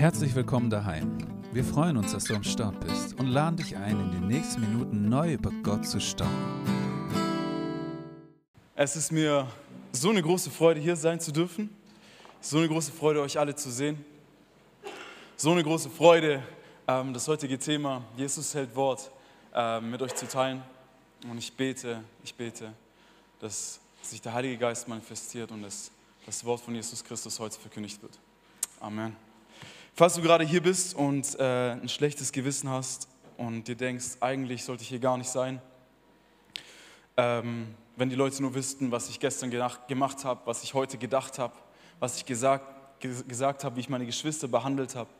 Herzlich willkommen daheim. Wir freuen uns, dass du am Start bist und laden dich ein, in den nächsten Minuten neu über Gott zu staunen. Es ist mir so eine große Freude, hier sein zu dürfen. So eine große Freude, euch alle zu sehen. So eine große Freude, ähm, das heutige Thema Jesus hält Wort ähm, mit euch zu teilen. Und ich bete, ich bete, dass sich der Heilige Geist manifestiert und dass das Wort von Jesus Christus heute verkündigt wird. Amen. Falls du gerade hier bist und äh, ein schlechtes Gewissen hast und dir denkst, eigentlich sollte ich hier gar nicht sein, ähm, wenn die Leute nur wüssten, was ich gestern gemacht habe, was ich heute gedacht habe, was ich gesagt, gesagt habe, wie ich meine Geschwister behandelt habe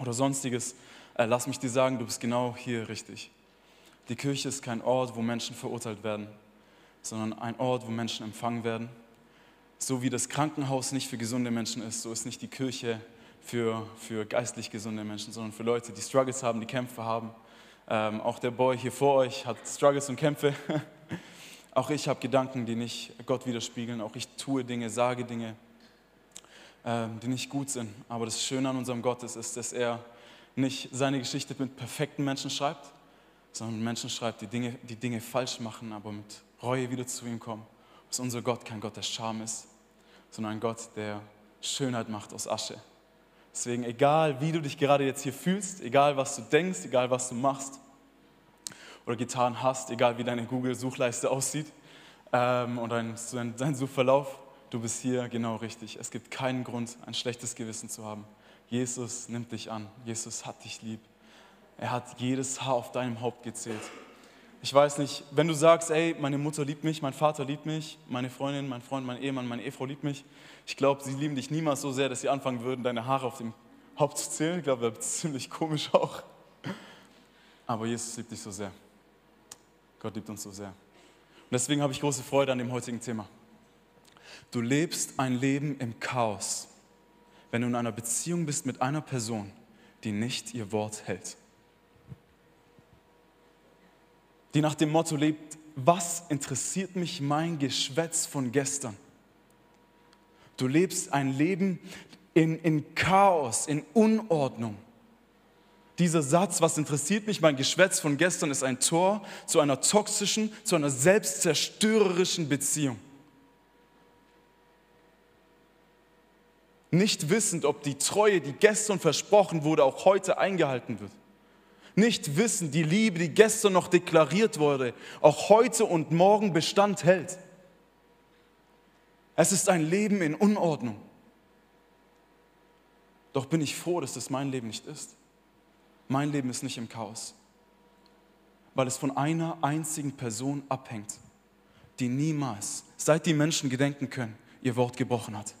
oder sonstiges, äh, lass mich dir sagen, du bist genau hier richtig. Die Kirche ist kein Ort, wo Menschen verurteilt werden, sondern ein Ort, wo Menschen empfangen werden. So wie das Krankenhaus nicht für gesunde Menschen ist, so ist nicht die Kirche für, für geistlich gesunde Menschen, sondern für Leute, die Struggles haben, die Kämpfe haben. Ähm, auch der Boy hier vor euch hat Struggles und Kämpfe. auch ich habe Gedanken, die nicht Gott widerspiegeln. Auch ich tue Dinge, sage Dinge, ähm, die nicht gut sind. Aber das Schöne an unserem Gott ist, ist, dass er nicht seine Geschichte mit perfekten Menschen schreibt, sondern Menschen schreibt, die Dinge, die Dinge falsch machen, aber mit Reue wieder zu ihm kommen. Dass unser Gott kein Gott der Scham ist, sondern ein Gott, der Schönheit macht aus Asche. Deswegen, egal wie du dich gerade jetzt hier fühlst, egal was du denkst, egal was du machst oder getan hast, egal wie deine Google-Suchleiste aussieht ähm, und dein, dein Suchverlauf, du bist hier genau richtig. Es gibt keinen Grund, ein schlechtes Gewissen zu haben. Jesus nimmt dich an. Jesus hat dich lieb. Er hat jedes Haar auf deinem Haupt gezählt. Ich weiß nicht, wenn du sagst, ey, meine Mutter liebt mich, mein Vater liebt mich, meine Freundin, mein Freund, mein Ehemann, meine Ehefrau liebt mich, ich glaube, sie lieben dich niemals so sehr, dass sie anfangen würden, deine Haare auf dem Haupt zu zählen. Ich glaube, das ist ziemlich komisch auch. Aber Jesus liebt dich so sehr. Gott liebt uns so sehr. Und deswegen habe ich große Freude an dem heutigen Thema. Du lebst ein Leben im Chaos, wenn du in einer Beziehung bist mit einer Person, die nicht ihr Wort hält. Die nach dem Motto lebt, was interessiert mich mein Geschwätz von gestern? Du lebst ein Leben in, in Chaos, in Unordnung. Dieser Satz, was interessiert mich, mein Geschwätz von gestern, ist ein Tor zu einer toxischen, zu einer selbstzerstörerischen Beziehung. Nicht wissend, ob die Treue, die gestern versprochen wurde, auch heute eingehalten wird. Nicht wissend, die Liebe, die gestern noch deklariert wurde, auch heute und morgen Bestand hält. Es ist ein Leben in Unordnung. Doch bin ich froh, dass das mein Leben nicht ist. Mein Leben ist nicht im Chaos, weil es von einer einzigen Person abhängt, die niemals, seit die Menschen gedenken können, ihr Wort gebrochen hat.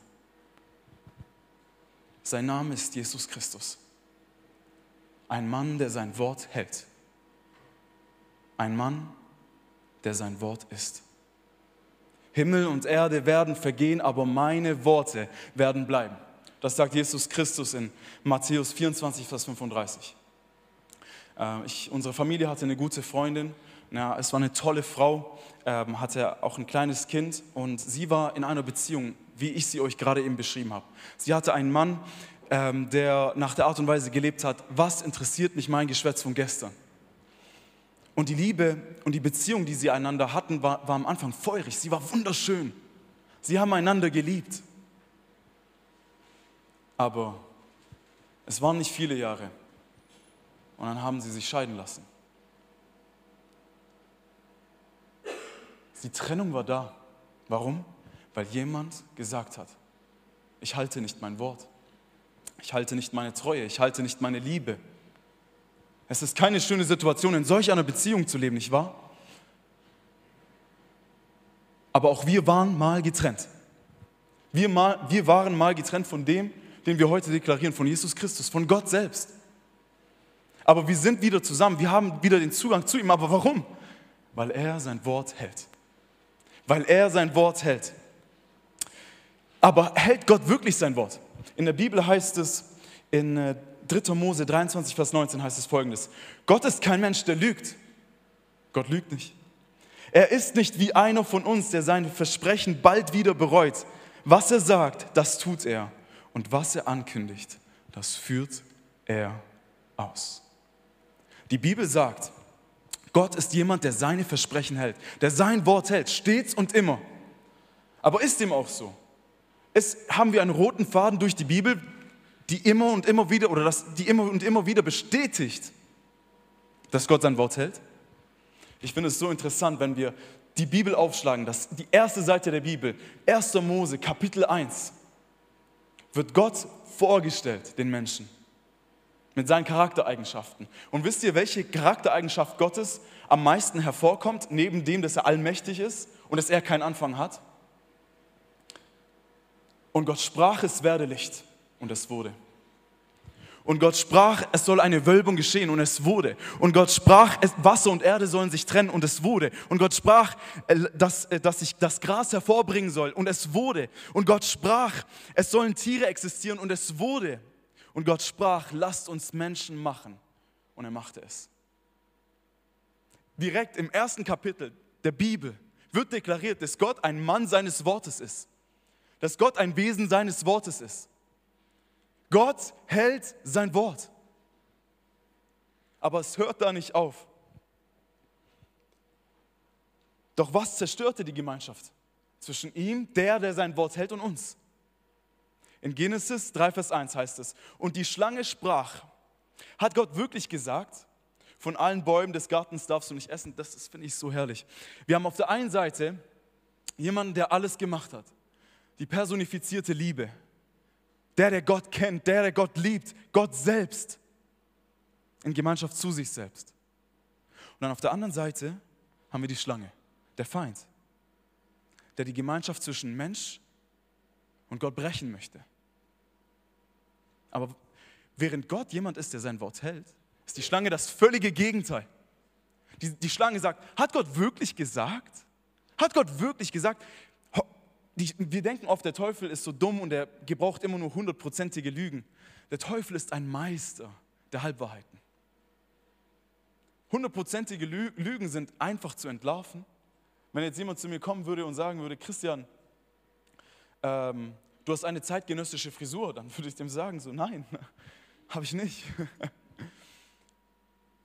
Sein Name ist Jesus Christus. Ein Mann, der sein Wort hält. Ein Mann, der sein Wort ist. Himmel und Erde werden vergehen, aber meine Worte werden bleiben. Das sagt Jesus Christus in Matthäus 24, Vers 35. Äh, ich, unsere Familie hatte eine gute Freundin. Ja, es war eine tolle Frau, ähm, hatte auch ein kleines Kind und sie war in einer Beziehung, wie ich sie euch gerade eben beschrieben habe. Sie hatte einen Mann, ähm, der nach der Art und Weise gelebt hat, was interessiert mich mein Geschwätz von gestern? Und die Liebe und die Beziehung, die sie einander hatten, war, war am Anfang feurig. Sie war wunderschön. Sie haben einander geliebt. Aber es waren nicht viele Jahre. Und dann haben sie sich scheiden lassen. Die Trennung war da. Warum? Weil jemand gesagt hat, ich halte nicht mein Wort. Ich halte nicht meine Treue. Ich halte nicht meine Liebe. Es ist keine schöne Situation, in solch einer Beziehung zu leben, nicht wahr? Aber auch wir waren mal getrennt. Wir, mal, wir waren mal getrennt von dem, den wir heute deklarieren, von Jesus Christus, von Gott selbst. Aber wir sind wieder zusammen, wir haben wieder den Zugang zu ihm. Aber warum? Weil er sein Wort hält. Weil er sein Wort hält. Aber hält Gott wirklich sein Wort? In der Bibel heißt es in äh, 3. Mose 23, Vers 19 heißt es folgendes. Gott ist kein Mensch, der lügt. Gott lügt nicht. Er ist nicht wie einer von uns, der seine Versprechen bald wieder bereut. Was er sagt, das tut er. Und was er ankündigt, das führt er aus. Die Bibel sagt, Gott ist jemand, der seine Versprechen hält, der sein Wort hält, stets und immer. Aber ist dem auch so? Ist, haben wir einen roten Faden durch die Bibel, die immer und immer wieder oder das, die immer und immer wieder bestätigt, dass Gott sein Wort hält? Ich finde es so interessant, wenn wir die Bibel aufschlagen, das, die erste Seite der Bibel, 1. Mose, Kapitel 1, wird Gott vorgestellt den Menschen mit seinen Charaktereigenschaften. Und wisst ihr, welche Charaktereigenschaft Gottes am meisten hervorkommt, neben dem, dass er allmächtig ist und dass er keinen Anfang hat? Und Gott sprach, es werde Licht und es wurde. Und Gott sprach, es soll eine Wölbung geschehen und es wurde. Und Gott sprach, Wasser und Erde sollen sich trennen und es wurde. Und Gott sprach, äh, dass, äh, dass sich das Gras hervorbringen soll und es wurde. Und Gott sprach, es sollen Tiere existieren und es wurde. Und Gott sprach, lasst uns Menschen machen. Und er machte es. Direkt im ersten Kapitel der Bibel wird deklariert, dass Gott ein Mann seines Wortes ist. Dass Gott ein Wesen seines Wortes ist. Gott hält sein Wort. Aber es hört da nicht auf. Doch was zerstörte die Gemeinschaft zwischen ihm, der, der sein Wort hält, und uns? In Genesis 3, Vers 1 heißt es, und die Schlange sprach, hat Gott wirklich gesagt, von allen Bäumen des Gartens darfst du nicht essen? Das, das finde ich so herrlich. Wir haben auf der einen Seite jemanden, der alles gemacht hat, die personifizierte Liebe, der, der Gott kennt, der, der Gott liebt, Gott selbst, in Gemeinschaft zu sich selbst. Und dann auf der anderen Seite haben wir die Schlange, der Feind, der die Gemeinschaft zwischen Mensch und Gott brechen möchte. Aber während Gott jemand ist, der sein Wort hält, ist die Schlange das völlige Gegenteil. Die, die Schlange sagt, hat Gott wirklich gesagt? Hat Gott wirklich gesagt, die, wir denken oft, der Teufel ist so dumm und er gebraucht immer nur hundertprozentige Lügen. Der Teufel ist ein Meister der Halbwahrheiten. Hundertprozentige Lügen sind einfach zu entlarven. Wenn jetzt jemand zu mir kommen würde und sagen würde, Christian, ähm, du hast eine zeitgenössische Frisur, dann würde ich dem sagen, so nein, habe ich nicht.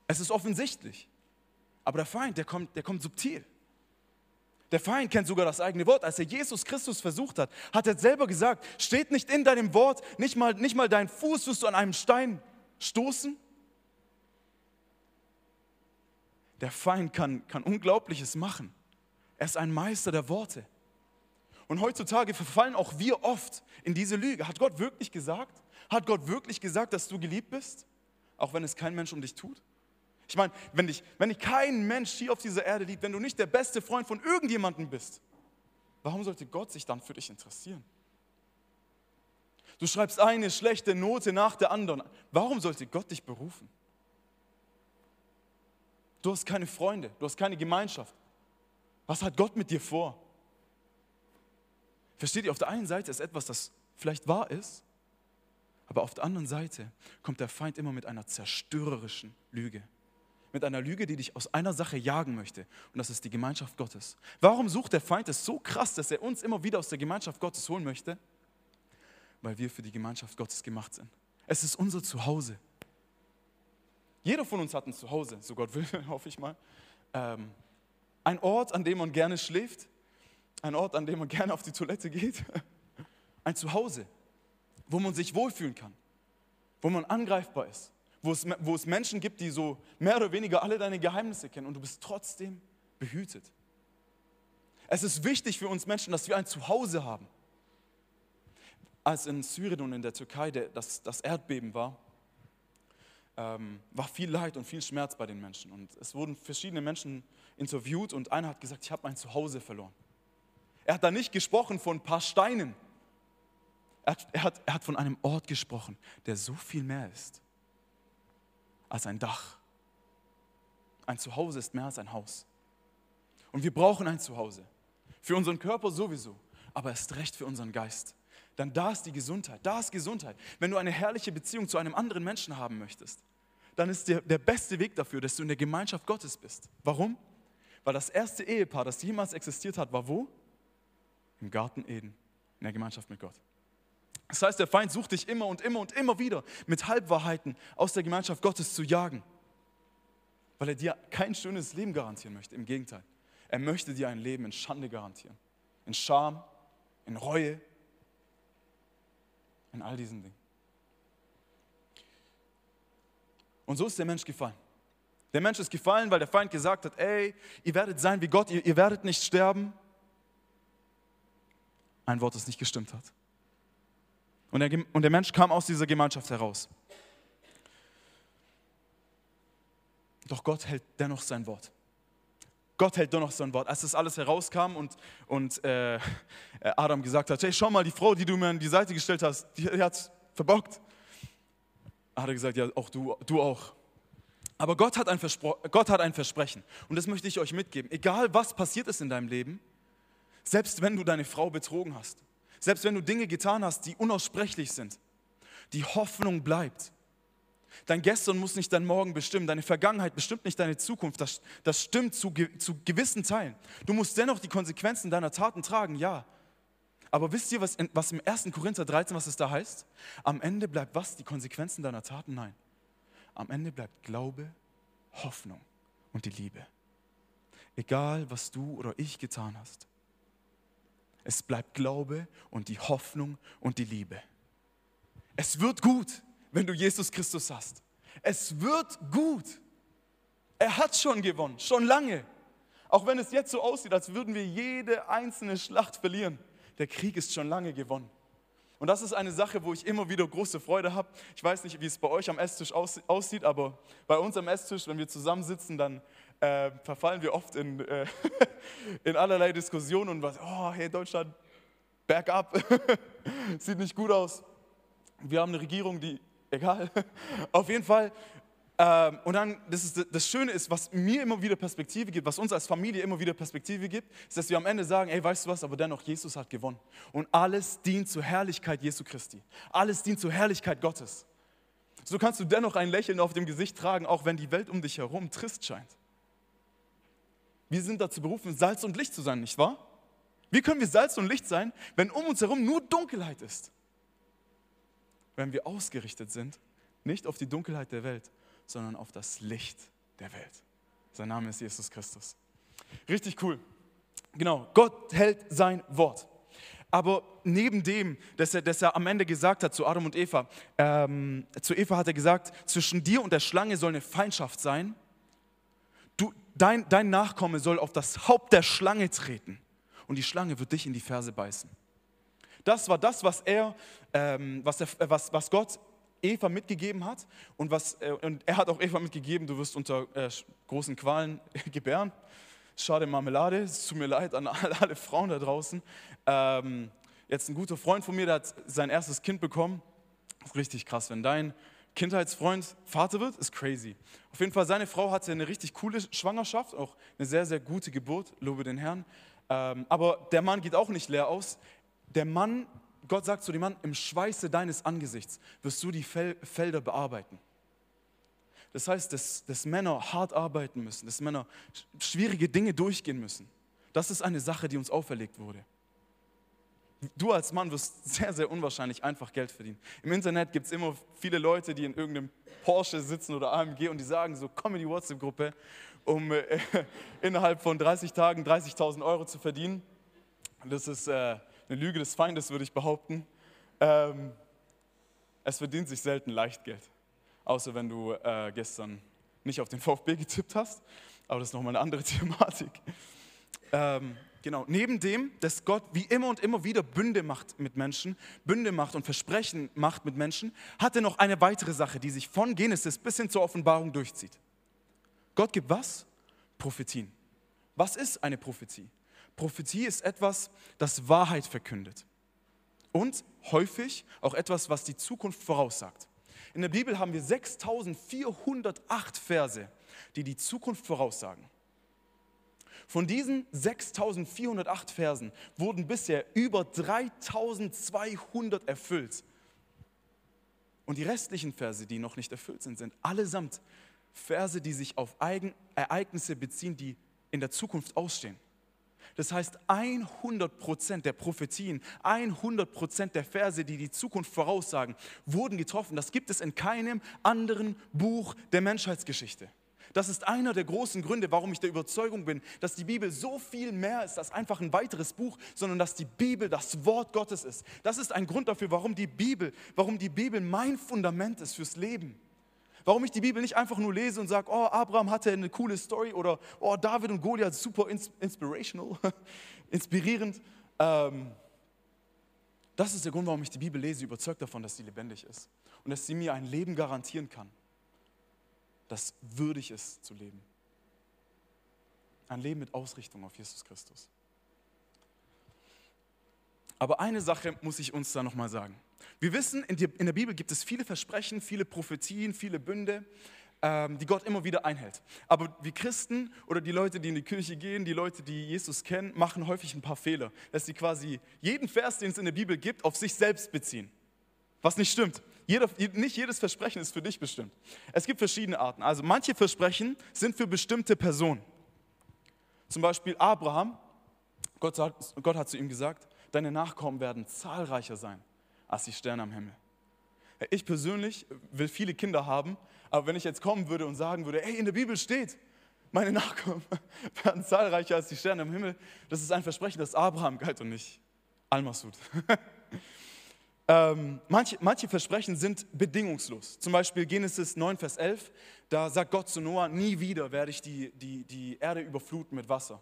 es ist offensichtlich. Aber der Feind, der kommt, der kommt subtil. Der Feind kennt sogar das eigene Wort. Als er Jesus Christus versucht hat, hat er selber gesagt, steht nicht in deinem Wort, nicht mal, nicht mal dein Fuß wirst du an einem Stein stoßen. Der Feind kann, kann Unglaubliches machen. Er ist ein Meister der Worte. Und heutzutage verfallen auch wir oft in diese Lüge. Hat Gott wirklich gesagt? Hat Gott wirklich gesagt, dass du geliebt bist? Auch wenn es kein Mensch um dich tut? Ich meine, wenn dich, wenn dich kein Mensch hier auf dieser Erde liebt, wenn du nicht der beste Freund von irgendjemandem bist, warum sollte Gott sich dann für dich interessieren? Du schreibst eine schlechte Note nach der anderen. Warum sollte Gott dich berufen? Du hast keine Freunde, du hast keine Gemeinschaft. Was hat Gott mit dir vor? Versteht ihr, auf der einen Seite ist etwas, das vielleicht wahr ist, aber auf der anderen Seite kommt der Feind immer mit einer zerstörerischen Lüge mit einer Lüge, die dich aus einer Sache jagen möchte. Und das ist die Gemeinschaft Gottes. Warum sucht der Feind es so krass, dass er uns immer wieder aus der Gemeinschaft Gottes holen möchte? Weil wir für die Gemeinschaft Gottes gemacht sind. Es ist unser Zuhause. Jeder von uns hat ein Zuhause, so Gott will, hoffe ich mal. Ähm, ein Ort, an dem man gerne schläft, ein Ort, an dem man gerne auf die Toilette geht. Ein Zuhause, wo man sich wohlfühlen kann, wo man angreifbar ist, wo es, wo es Menschen gibt, die so mehr oder weniger alle deine Geheimnisse kennen und du bist trotzdem behütet. Es ist wichtig für uns Menschen, dass wir ein Zuhause haben. Als in Syrien und in der Türkei das, das Erdbeben war, ähm, war viel Leid und viel Schmerz bei den Menschen. Und es wurden verschiedene Menschen interviewt und einer hat gesagt, ich habe mein Zuhause verloren. Er hat da nicht gesprochen von ein paar Steinen. Er hat, er, hat, er hat von einem Ort gesprochen, der so viel mehr ist als ein Dach. Ein Zuhause ist mehr als ein Haus. Und wir brauchen ein Zuhause. Für unseren Körper sowieso, aber erst recht für unseren Geist. Dann da ist die Gesundheit, da ist Gesundheit. Wenn du eine herrliche Beziehung zu einem anderen Menschen haben möchtest, dann ist der, der beste Weg dafür, dass du in der Gemeinschaft Gottes bist. Warum? Weil das erste Ehepaar, das jemals existiert hat, war wo? Im Garten Eden, in der Gemeinschaft mit Gott. Das heißt, der Feind sucht dich immer und immer und immer wieder mit Halbwahrheiten aus der Gemeinschaft Gottes zu jagen, weil er dir kein schönes Leben garantieren möchte. Im Gegenteil, er möchte dir ein Leben in Schande garantieren, in Scham, in Reue, in all diesen Dingen. Und so ist der Mensch gefallen. Der Mensch ist gefallen, weil der Feind gesagt hat, ey, ihr werdet sein wie Gott, ihr, ihr werdet nicht sterben. Ein Wort, das nicht gestimmt hat. Und der, und der Mensch kam aus dieser Gemeinschaft heraus. Doch Gott hält dennoch sein Wort. Gott hält dennoch sein Wort. Als das alles herauskam und, und äh, Adam gesagt hat, hey, schau mal, die Frau, die du mir an die Seite gestellt hast, die, die hat verbockt. Hat er gesagt, ja, auch du, du auch. Aber Gott hat, ein Gott hat ein Versprechen. Und das möchte ich euch mitgeben. Egal was passiert ist in deinem Leben, selbst wenn du deine Frau betrogen hast, selbst wenn du Dinge getan hast, die unaussprechlich sind, die Hoffnung bleibt. Dein Gestern muss nicht dein Morgen bestimmen, deine Vergangenheit bestimmt nicht deine Zukunft. Das, das stimmt zu, zu gewissen Teilen. Du musst dennoch die Konsequenzen deiner Taten tragen, ja. Aber wisst ihr, was, in, was im 1. Korinther 13, was es da heißt? Am Ende bleibt was? Die Konsequenzen deiner Taten? Nein. Am Ende bleibt Glaube, Hoffnung und die Liebe. Egal, was du oder ich getan hast. Es bleibt Glaube und die Hoffnung und die Liebe. Es wird gut, wenn du Jesus Christus hast. Es wird gut. Er hat schon gewonnen, schon lange. Auch wenn es jetzt so aussieht, als würden wir jede einzelne Schlacht verlieren. Der Krieg ist schon lange gewonnen. Und das ist eine Sache, wo ich immer wieder große Freude habe. Ich weiß nicht, wie es bei euch am Esstisch aussieht, aber bei uns am Esstisch, wenn wir zusammensitzen, dann äh, verfallen wir oft in, äh, in allerlei Diskussionen und was, oh, hey Deutschland, bergab, sieht nicht gut aus. Wir haben eine Regierung, die, egal, auf jeden Fall. Ähm, und dann, das, ist, das Schöne ist, was mir immer wieder Perspektive gibt, was uns als Familie immer wieder Perspektive gibt, ist, dass wir am Ende sagen, ey, weißt du was, aber dennoch, Jesus hat gewonnen. Und alles dient zur Herrlichkeit Jesu Christi. Alles dient zur Herrlichkeit Gottes. So kannst du dennoch ein Lächeln auf dem Gesicht tragen, auch wenn die Welt um dich herum trist scheint. Wir sind dazu berufen, Salz und Licht zu sein, nicht wahr? Wie können wir Salz und Licht sein, wenn um uns herum nur Dunkelheit ist? Wenn wir ausgerichtet sind, nicht auf die Dunkelheit der Welt, sondern auf das Licht der Welt. Sein Name ist Jesus Christus. Richtig cool. Genau, Gott hält sein Wort. Aber neben dem, dass er, dass er am Ende gesagt hat zu Adam und Eva, ähm, zu Eva hat er gesagt, zwischen dir und der Schlange soll eine Feindschaft sein dein, dein Nachkomme soll auf das Haupt der Schlange treten und die Schlange wird dich in die Ferse beißen. Das war das, was, er, ähm, was, er, was, was Gott Eva mitgegeben hat und, was, äh, und er hat auch Eva mitgegeben, du wirst unter äh, großen Qualen gebären. Schade Marmelade, es tut mir leid an alle, Frauen da draußen. Ähm, jetzt ein guter Freund von mir, der hat sein erstes Kind bekommen. Richtig krass, wenn dein Kindheitsfreund Vater wird, ist crazy. Auf jeden Fall, seine Frau hatte eine richtig coole Schwangerschaft, auch eine sehr, sehr gute Geburt, lobe den Herrn. Ähm, aber der Mann geht auch nicht leer aus. Der Mann, Gott sagt zu dem Mann, im Schweiße deines Angesichts wirst du die Felder bearbeiten. Das heißt, dass, dass Männer hart arbeiten müssen, dass Männer schwierige Dinge durchgehen müssen. Das ist eine Sache, die uns auferlegt wurde. Du als Mann wirst sehr, sehr unwahrscheinlich einfach Geld verdienen. Im Internet gibt es immer viele Leute, die in irgendeinem Porsche sitzen oder AMG und die sagen so, komm in die WhatsApp-Gruppe, um äh, innerhalb von 30 Tagen 30.000 Euro zu verdienen. Das ist äh, eine Lüge des Feindes, würde ich behaupten. Ähm, es verdient sich selten leicht Geld. Außer wenn du äh, gestern nicht auf den VfB getippt hast. Aber das ist nochmal eine andere Thematik. Ähm, Genau, neben dem, dass Gott wie immer und immer wieder Bünde macht mit Menschen, Bünde macht und Versprechen macht mit Menschen, hat er noch eine weitere Sache, die sich von Genesis bis hin zur Offenbarung durchzieht. Gott gibt was? Prophetien. Was ist eine Prophetie? Prophetie ist etwas, das Wahrheit verkündet. Und häufig auch etwas, was die Zukunft voraussagt. In der Bibel haben wir 6408 Verse, die die Zukunft voraussagen. Von diesen 6408 Versen wurden bisher über 3200 erfüllt. Und die restlichen Verse, die noch nicht erfüllt sind, sind allesamt Verse, die sich auf Eigen Ereignisse beziehen, die in der Zukunft ausstehen. Das heißt, 100% der Prophetien, 100% der Verse, die die Zukunft voraussagen, wurden getroffen. Das gibt es in keinem anderen Buch der Menschheitsgeschichte. Das ist einer der großen Gründe, warum ich der Überzeugung bin, dass die Bibel so viel mehr ist als einfach ein weiteres Buch, sondern dass die Bibel das Wort Gottes ist. Das ist ein Grund dafür, warum die Bibel, warum die Bibel mein Fundament ist fürs Leben. Warum ich die Bibel nicht einfach nur lese und sage, oh, Abraham hatte eine coole Story oder oh, David und Goliath, super inspirational, inspirierend. Ähm, das ist der Grund, warum ich die Bibel lese, überzeugt davon, dass sie lebendig ist und dass sie mir ein Leben garantieren kann, das würdig ist zu leben. Ein Leben mit Ausrichtung auf Jesus Christus. Aber eine Sache muss ich uns da nochmal sagen. Wir wissen, in der Bibel gibt es viele Versprechen, viele Prophetien, viele Bünde, ähm, die Gott immer wieder einhält. Aber wir Christen oder die Leute, die in die Kirche gehen, die Leute, die Jesus kennen, machen häufig ein paar Fehler, dass sie quasi jeden Vers, den es in der Bibel gibt, auf sich selbst beziehen. Was nicht stimmt. Jeder, nicht jedes Versprechen ist für dich bestimmt. Es gibt verschiedene Arten. Also manche Versprechen sind für bestimmte Personen. Zum Beispiel Abraham, Gott, sagt, Gott hat zu ihm gesagt, deine Nachkommen werden zahlreicher sein als die Sterne am Himmel. Ich persönlich will viele Kinder haben, aber wenn ich jetzt kommen würde und sagen würde, hey, in der Bibel steht, meine Nachkommen werden zahlreicher als die Sterne am Himmel, das ist ein Versprechen, das Abraham galt und nicht Almasud. ähm, manche, manche Versprechen sind bedingungslos. Zum Beispiel Genesis 9, Vers 11, da sagt Gott zu Noah, nie wieder werde ich die, die, die Erde überfluten mit Wasser.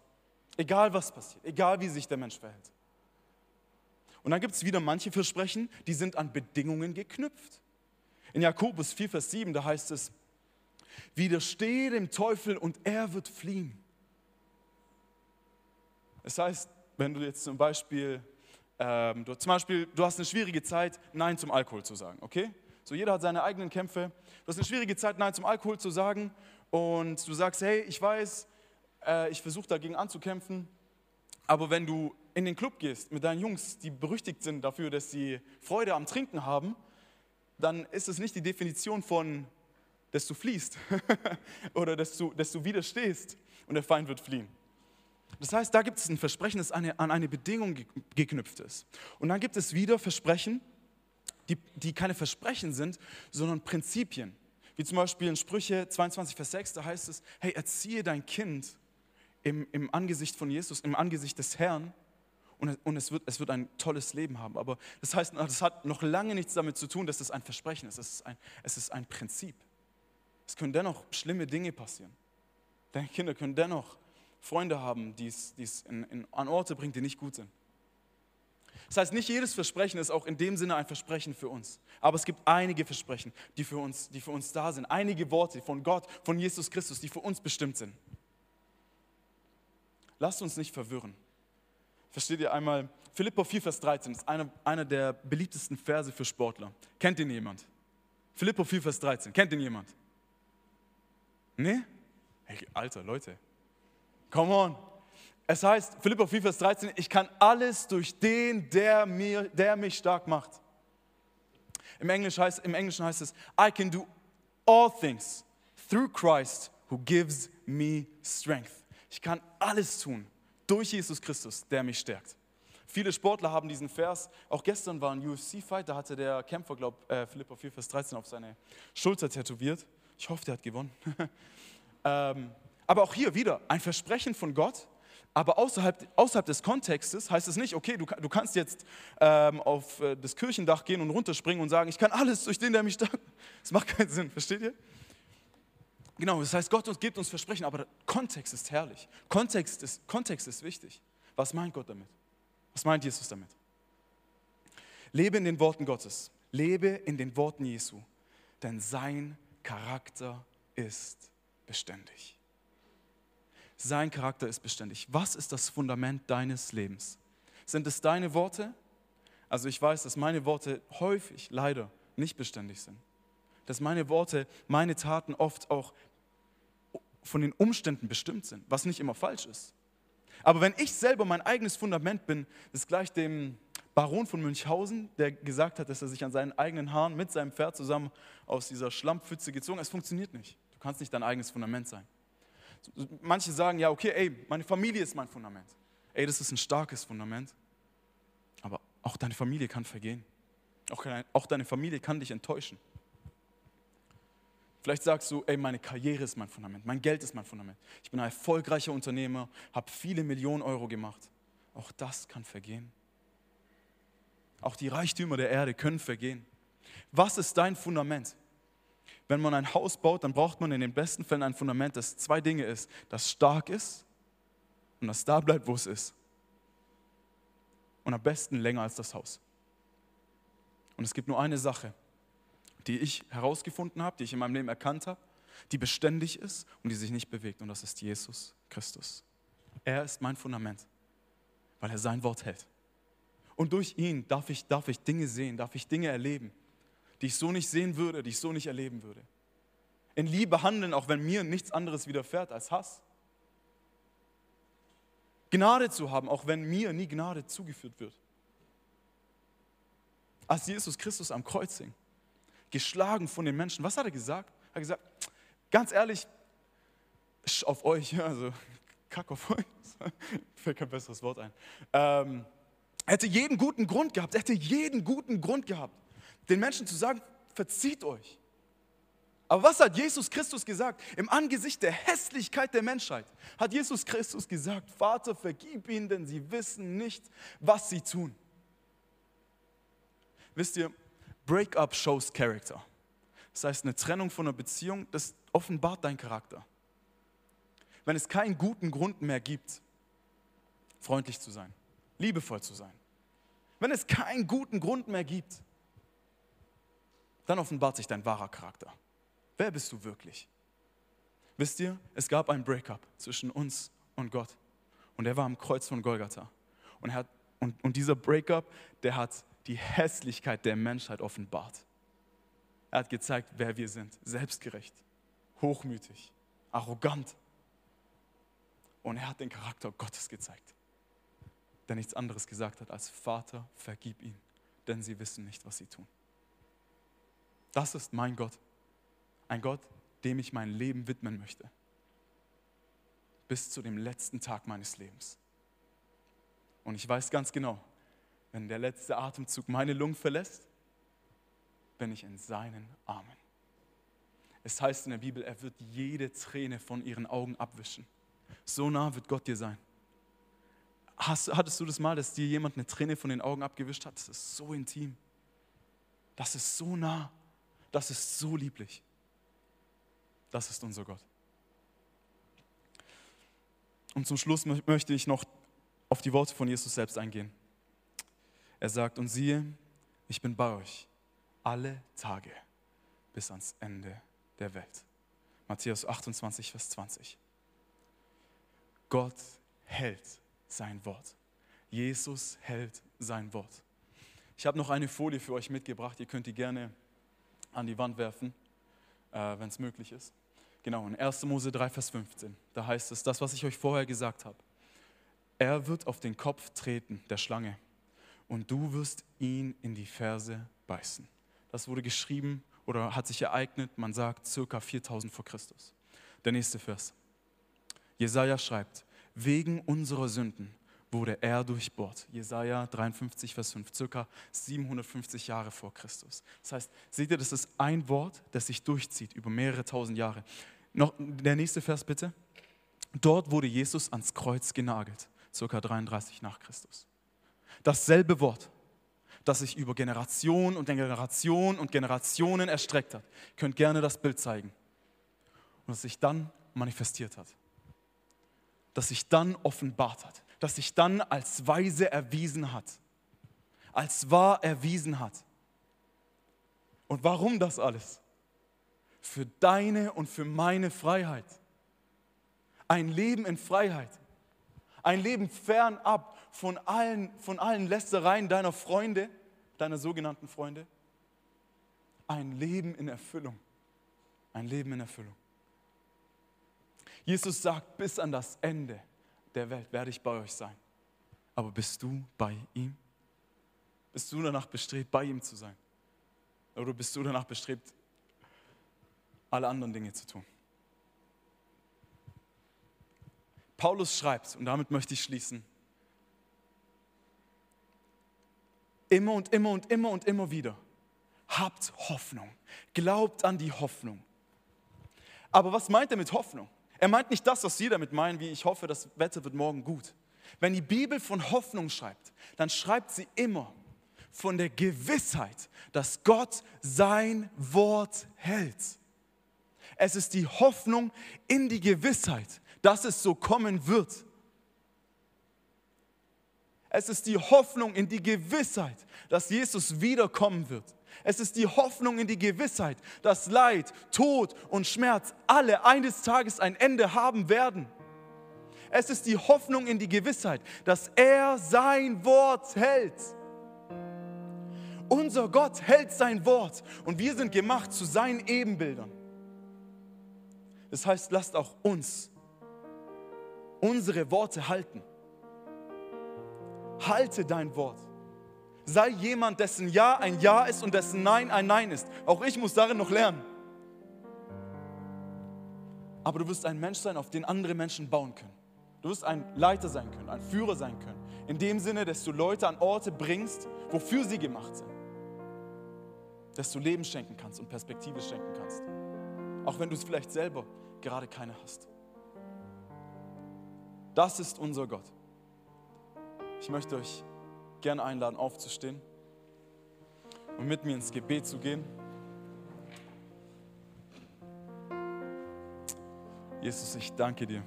Egal was passiert, egal wie sich der Mensch verhält. Und dann gibt es wieder manche Versprechen, die sind an Bedingungen geknüpft. In Jakobus 4, Vers 7, da heißt es, widerstehe dem Teufel und er wird fliehen. Das heißt, wenn du jetzt zum Beispiel, ähm, du, zum Beispiel, du hast eine schwierige Zeit, Nein zum Alkohol zu sagen, okay? So jeder hat seine eigenen Kämpfe. Du hast eine schwierige Zeit, Nein zum Alkohol zu sagen und du sagst, hey, ich weiß, äh, ich versuche dagegen anzukämpfen, aber wenn du in den Club gehst mit deinen Jungs, die berüchtigt sind dafür, dass sie Freude am Trinken haben, dann ist es nicht die Definition von, dass du fliehst oder dass du, dass du widerstehst und der Feind wird fliehen. Das heißt, da gibt es ein Versprechen, das eine, an eine Bedingung geknüpft ist. Und dann gibt es wieder Versprechen, die, die keine Versprechen sind, sondern Prinzipien. Wie zum Beispiel in Sprüche 22, Vers 6, da heißt es, hey, erziehe dein Kind im, im Angesicht von Jesus, im Angesicht des Herrn und, und es, wird, es wird ein tolles Leben haben. Aber das heißt, das hat noch lange nichts damit zu tun, dass es ein Versprechen ist. Es ist ein, es ist ein Prinzip. Es können dennoch schlimme Dinge passieren. Deine Kinder können dennoch Freunde haben, die es, an Orte bringt, die nicht gut sind. Das heißt, nicht jedes Versprechen ist auch in dem Sinne ein Versprechen für uns. Aber es gibt einige Versprechen, die für uns, die für uns da sind. Einige Worte von Gott, von Jesus Christus, die für uns bestimmt sind. Lasst uns nicht verwirren. Versteht ihr einmal, Philippa 4, Vers 13 ist einer, einer der beliebtesten Verse für Sportler. Kennt ihn jemand? Philippa 4, Vers 13. Kennt ihn jemand? Nee? Hey, Alter, Leute. Come on. Es heißt, Philippa 4, Vers 13, ich kann alles durch den, der, mir, der mich stark macht. Im, Englisch heißt, Im Englischen heißt es, I can do all things through Christ who gives me strength. Ich kann alles tun durch Jesus Christus, der mich stärkt. Viele Sportler haben diesen Vers, auch gestern war ein UFC-Fight, da hatte der Kämpfer, glaube äh, Philippa 4, Vers 13 auf seine Schulter tätowiert. Ich hoffe, der hat gewonnen. ähm, aber auch hier wieder ein Versprechen von Gott, aber außerhalb, außerhalb des Kontextes heißt es nicht, okay, du, du kannst jetzt ähm, auf äh, das Kirchendach gehen und runterspringen und sagen, ich kann alles durch den, der mich stärkt. Das macht keinen Sinn, versteht ihr? Genau, das heißt, Gott gibt uns Versprechen, aber der Kontext ist herrlich. Kontext ist, Kontext ist wichtig. Was meint Gott damit? Was meint Jesus damit? Lebe in den Worten Gottes. Lebe in den Worten Jesu. Denn sein Charakter ist beständig. Sein Charakter ist beständig. Was ist das Fundament deines Lebens? Sind es deine Worte? Also ich weiß, dass meine Worte häufig leider nicht beständig sind. Dass meine Worte, meine Taten oft auch von den Umständen bestimmt sind, was nicht immer falsch ist. Aber wenn ich selber mein eigenes Fundament bin, ist gleich dem Baron von Münchhausen, der gesagt hat, dass er sich an seinen eigenen Haaren mit seinem Pferd zusammen aus dieser Schlammpfütze gezogen hat. Es funktioniert nicht. Du kannst nicht dein eigenes Fundament sein. Manche sagen, ja, okay, ey, meine Familie ist mein Fundament. ey, das ist ein starkes Fundament. Aber auch deine Familie kann vergehen. Auch, auch deine Familie kann dich enttäuschen. Vielleicht sagst du, ey, meine Karriere ist mein Fundament, mein Geld ist mein Fundament. Ich bin ein erfolgreicher Unternehmer, habe viele Millionen Euro gemacht. Auch das kann vergehen. Auch die Reichtümer der Erde können vergehen. Was ist dein Fundament? Wenn man ein Haus baut, dann braucht man in den besten Fällen ein Fundament, das zwei Dinge ist, das stark ist und das da bleibt, wo es ist. Und am besten länger als das Haus. Und es gibt nur eine Sache, die ich herausgefunden habe, die ich in meinem Leben erkannt habe, die beständig ist und die sich nicht bewegt. Und das ist Jesus Christus. Er ist mein Fundament, weil er sein Wort hält. Und durch ihn darf ich, darf ich Dinge sehen, darf ich Dinge erleben, die ich so nicht sehen würde, die ich so nicht erleben würde. In Liebe handeln, auch wenn mir nichts anderes widerfährt als Hass. Gnade zu haben, auch wenn mir nie Gnade zugeführt wird. Als Jesus Christus am Kreuz hing, geschlagen von den Menschen, was hat er gesagt? Er hat gesagt, ganz ehrlich, auf euch, also kack auf euch, fällt kein besseres Wort ein. Ähm, er hätte jeden guten Grund gehabt, er hätte jeden guten Grund gehabt, den Menschen zu sagen, verzieht euch. Aber was hat Jesus Christus gesagt? Im Angesicht der Hässlichkeit der Menschheit hat Jesus Christus gesagt, Vater, vergib ihnen, denn sie wissen nicht, was sie tun. Wisst ihr, Breakup shows character. Das heißt, eine Trennung von einer Beziehung, das offenbart deinen Charakter. Wenn es keinen guten Grund mehr gibt, freundlich zu sein, liebevoll zu sein, wenn es keinen guten Grund mehr gibt, dann offenbart sich dein wahrer Charakter. Wer bist du wirklich? Wisst ihr, es gab ein Breakup zwischen uns und Gott. Und er war am Kreuz von Golgatha. Und, hat, und, und dieser Breakup, der hat die Hässlichkeit der Menschheit offenbart. Er hat gezeigt, wer wir sind. Selbstgerecht, hochmütig, arrogant. Und er hat den Charakter Gottes gezeigt, der nichts anderes gesagt hat als Vater, vergib ihn, denn sie wissen nicht, was sie tun. Das ist mein Gott. Ein Gott, dem ich mein Leben widmen möchte. Bis zu dem letzten Tag meines Lebens. Und ich weiß ganz genau, wenn der letzte Atemzug meine Lungen verlässt, bin ich in seinen Armen. Es heißt in der Bibel, er wird jede Träne von ihren Augen abwischen. So nah wird Gott dir sein. Hast, hattest du das mal, dass dir jemand eine Träne von den Augen abgewischt hat? Das ist so intim. Das ist so nah. Das ist so lieblich. Das ist unser Gott. Und zum Schluss möchte ich noch auf die Worte von Jesus selbst eingehen. Er sagt, und siehe, ich bin bei euch alle Tage bis ans Ende der Welt. Matthäus 28, Vers 20. Gott hält sein Wort. Jesus hält sein Wort. Ich habe noch eine Folie für euch mitgebracht. Ihr könnt die gerne an die Wand werfen, äh, wenn es möglich ist. Genau, in 1. Mose 3, Vers 15. Da heißt es, das, was ich euch vorher gesagt habe. Er wird auf den Kopf treten, der Schlange, und du wirst ihn in die Ferse beißen. Das wurde geschrieben oder hat sich ereignet, man sagt, circa 4000 vor Christus. Der nächste Vers. Jesaja schreibt, wegen unserer Sünden wurde er durchbohrt. Jesaja 53, Vers 5, circa 750 Jahre vor Christus. Das heißt, seht ihr, das ist ein Wort, das sich durchzieht über mehrere tausend Jahre. Noch der nächste Vers bitte. Dort wurde Jesus ans Kreuz genagelt, circa 33 nach Christus. Dasselbe Wort, das sich über Generationen und Generationen und Generationen erstreckt hat. Ihr könnt gerne das Bild zeigen. Und das sich dann manifestiert hat. Das sich dann offenbart hat das sich dann als weise erwiesen hat, als wahr erwiesen hat. Und warum das alles? Für deine und für meine Freiheit. Ein Leben in Freiheit. Ein Leben fernab von allen, von allen Lästereien deiner Freunde, deiner sogenannten Freunde. Ein Leben in Erfüllung. Ein Leben in Erfüllung. Jesus sagt bis an das Ende der Welt werde ich bei euch sein. Aber bist du bei ihm? Bist du danach bestrebt, bei ihm zu sein? Oder bist du danach bestrebt, alle anderen Dinge zu tun? Paulus schreibt, und damit möchte ich schließen, immer und immer und immer und immer wieder, habt Hoffnung, glaubt an die Hoffnung. Aber was meint er mit Hoffnung? Er meint nicht das, was Sie damit meinen, wie ich hoffe, das Wetter wird morgen gut. Wenn die Bibel von Hoffnung schreibt, dann schreibt sie immer von der Gewissheit, dass Gott sein Wort hält. Es ist die Hoffnung in die Gewissheit, dass es so kommen wird. Es ist die Hoffnung in die Gewissheit, dass Jesus wiederkommen wird. Es ist die Hoffnung in die Gewissheit, dass Leid, Tod und Schmerz alle eines Tages ein Ende haben werden. Es ist die Hoffnung in die Gewissheit, dass er sein Wort hält. Unser Gott hält sein Wort und wir sind gemacht zu seinen Ebenbildern. Das heißt, lasst auch uns unsere Worte halten. Halte dein Wort. Sei jemand, dessen Ja ein Ja ist und dessen Nein ein Nein ist. Auch ich muss darin noch lernen. Aber du wirst ein Mensch sein, auf den andere Menschen bauen können. Du wirst ein Leiter sein können, ein Führer sein können. In dem Sinne, dass du Leute an Orte bringst, wofür sie gemacht sind. Dass du Leben schenken kannst und Perspektive schenken kannst. Auch wenn du es vielleicht selber gerade keine hast. Das ist unser Gott. Ich möchte euch gerne einladen, aufzustehen und mit mir ins Gebet zu gehen. Jesus, ich danke dir.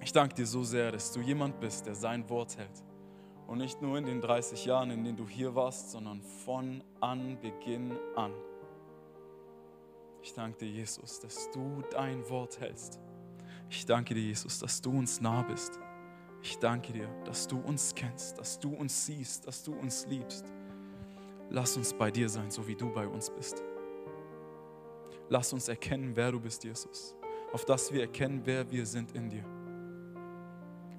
Ich danke dir so sehr, dass du jemand bist, der sein Wort hält. Und nicht nur in den 30 Jahren, in denen du hier warst, sondern von Anbeginn an. Ich danke dir, Jesus, dass du dein Wort hältst. Ich danke dir, Jesus, dass du uns nah bist. Ich danke dir, dass du uns kennst, dass du uns siehst, dass du uns liebst. Lass uns bei dir sein, so wie du bei uns bist. Lass uns erkennen, wer du bist, Jesus, auf dass wir erkennen, wer wir sind in dir.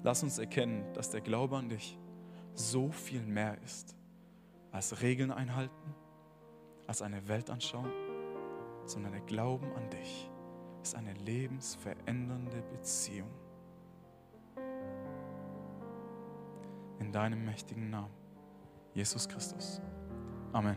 Lass uns erkennen, dass der Glaube an dich so viel mehr ist als Regeln einhalten, als eine Weltanschauung, sondern der Glauben an dich ist eine lebensverändernde Beziehung. In deinem mächtigen Namen, Jesus Christus. Amen.